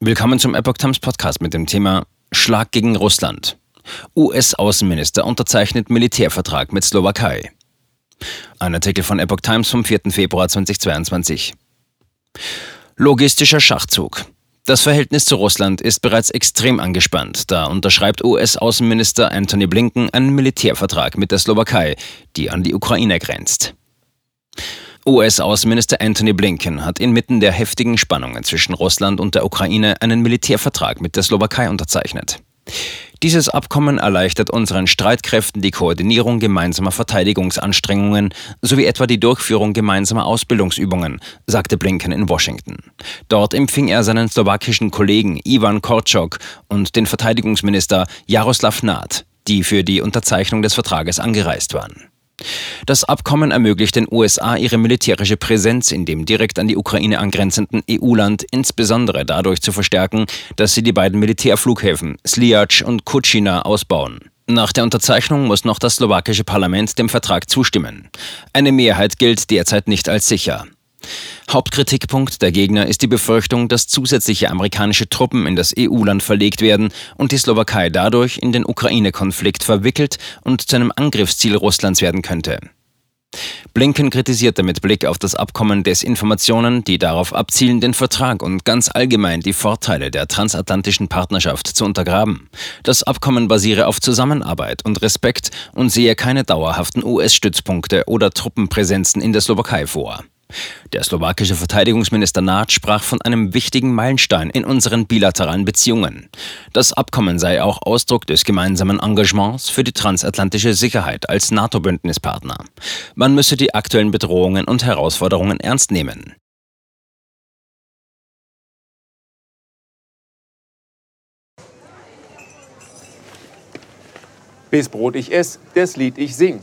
Willkommen zum Epoch Times Podcast mit dem Thema Schlag gegen Russland. US-Außenminister unterzeichnet Militärvertrag mit Slowakei. Ein Artikel von Epoch Times vom 4. Februar 2022. Logistischer Schachzug. Das Verhältnis zu Russland ist bereits extrem angespannt. Da unterschreibt US-Außenminister Anthony Blinken einen Militärvertrag mit der Slowakei, die an die Ukraine grenzt. US-Außenminister Anthony Blinken hat inmitten der heftigen Spannungen zwischen Russland und der Ukraine einen Militärvertrag mit der Slowakei unterzeichnet. Dieses Abkommen erleichtert unseren Streitkräften die Koordinierung gemeinsamer Verteidigungsanstrengungen sowie etwa die Durchführung gemeinsamer Ausbildungsübungen, sagte Blinken in Washington. Dort empfing er seinen slowakischen Kollegen Ivan Korczok und den Verteidigungsminister Jaroslav Naht, die für die Unterzeichnung des Vertrages angereist waren. Das Abkommen ermöglicht den USA ihre militärische Präsenz in dem direkt an die Ukraine angrenzenden EU-Land insbesondere dadurch zu verstärken, dass sie die beiden Militärflughäfen Sliac und Kuchina ausbauen. Nach der Unterzeichnung muss noch das slowakische Parlament dem Vertrag zustimmen. Eine Mehrheit gilt derzeit nicht als sicher. Hauptkritikpunkt der Gegner ist die Befürchtung, dass zusätzliche amerikanische Truppen in das EU-Land verlegt werden und die Slowakei dadurch in den Ukraine-Konflikt verwickelt und zu einem Angriffsziel Russlands werden könnte. Blinken kritisierte mit Blick auf das Abkommen Desinformationen, die darauf abzielen, den Vertrag und ganz allgemein die Vorteile der transatlantischen Partnerschaft zu untergraben. Das Abkommen basiere auf Zusammenarbeit und Respekt und sehe keine dauerhaften US-Stützpunkte oder Truppenpräsenzen in der Slowakei vor. Der slowakische Verteidigungsminister Naht sprach von einem wichtigen Meilenstein in unseren bilateralen Beziehungen. Das Abkommen sei auch Ausdruck des gemeinsamen Engagements für die transatlantische Sicherheit als NATO-Bündnispartner. Man müsse die aktuellen Bedrohungen und Herausforderungen ernst nehmen. Bis Brot ich ess, das Lied ich sing.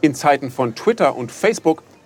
In Zeiten von Twitter und Facebook